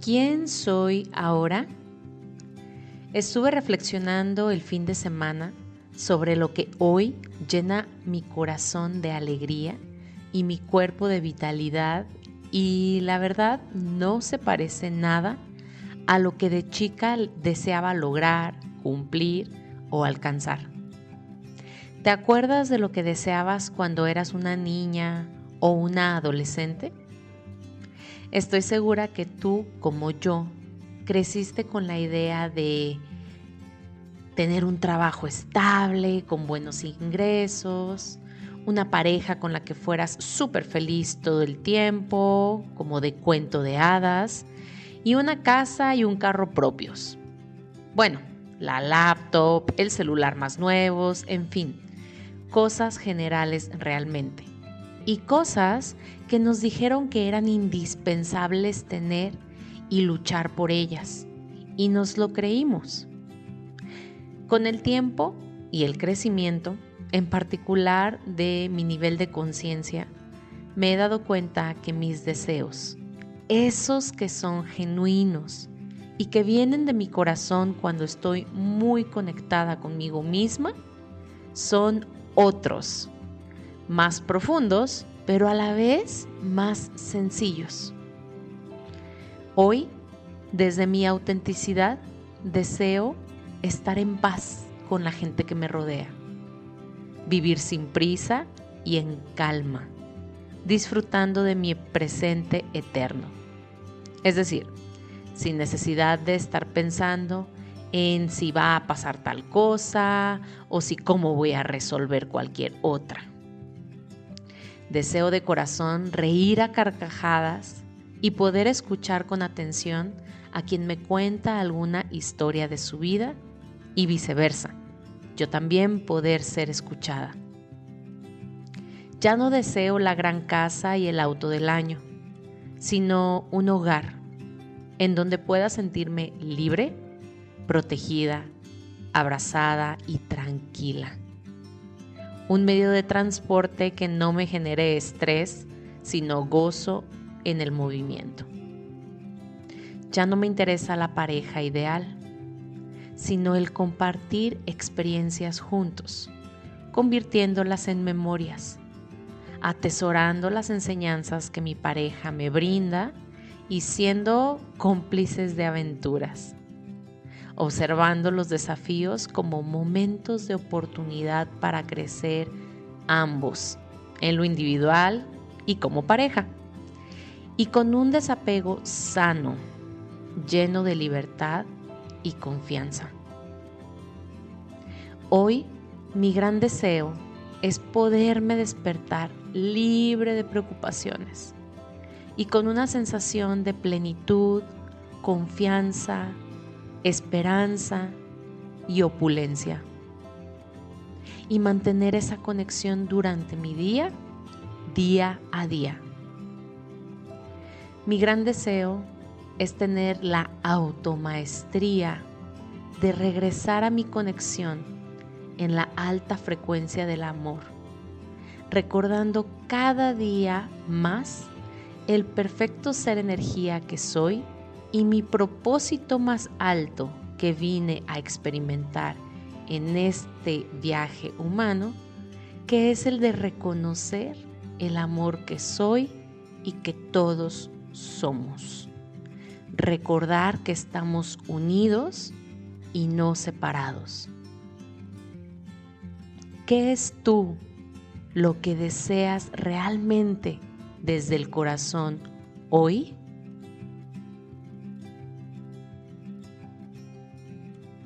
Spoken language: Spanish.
¿Quién soy ahora? Estuve reflexionando el fin de semana sobre lo que hoy llena mi corazón de alegría y mi cuerpo de vitalidad y la verdad no se parece nada a lo que de chica deseaba lograr, cumplir o alcanzar. ¿Te acuerdas de lo que deseabas cuando eras una niña o una adolescente? Estoy segura que tú, como yo, creciste con la idea de tener un trabajo estable, con buenos ingresos, una pareja con la que fueras súper feliz todo el tiempo, como de cuento de hadas, y una casa y un carro propios. Bueno, la laptop, el celular más nuevos, en fin, cosas generales realmente. Y cosas que nos dijeron que eran indispensables tener y luchar por ellas. Y nos lo creímos. Con el tiempo y el crecimiento, en particular de mi nivel de conciencia, me he dado cuenta que mis deseos, esos que son genuinos y que vienen de mi corazón cuando estoy muy conectada conmigo misma, son otros, más profundos pero a la vez más sencillos. Hoy, desde mi autenticidad, deseo estar en paz con la gente que me rodea, vivir sin prisa y en calma, disfrutando de mi presente eterno. Es decir, sin necesidad de estar pensando en si va a pasar tal cosa o si cómo voy a resolver cualquier otra. Deseo de corazón reír a carcajadas y poder escuchar con atención a quien me cuenta alguna historia de su vida y viceversa. Yo también poder ser escuchada. Ya no deseo la gran casa y el auto del año, sino un hogar en donde pueda sentirme libre, protegida, abrazada y tranquila un medio de transporte que no me genere estrés, sino gozo en el movimiento. Ya no me interesa la pareja ideal, sino el compartir experiencias juntos, convirtiéndolas en memorias, atesorando las enseñanzas que mi pareja me brinda y siendo cómplices de aventuras observando los desafíos como momentos de oportunidad para crecer ambos, en lo individual y como pareja, y con un desapego sano, lleno de libertad y confianza. Hoy mi gran deseo es poderme despertar libre de preocupaciones y con una sensación de plenitud, confianza, esperanza y opulencia. Y mantener esa conexión durante mi día, día a día. Mi gran deseo es tener la automaestría de regresar a mi conexión en la alta frecuencia del amor, recordando cada día más el perfecto ser energía que soy y mi propósito más alto que vine a experimentar en este viaje humano, que es el de reconocer el amor que soy y que todos somos. Recordar que estamos unidos y no separados. ¿Qué es tú lo que deseas realmente desde el corazón hoy?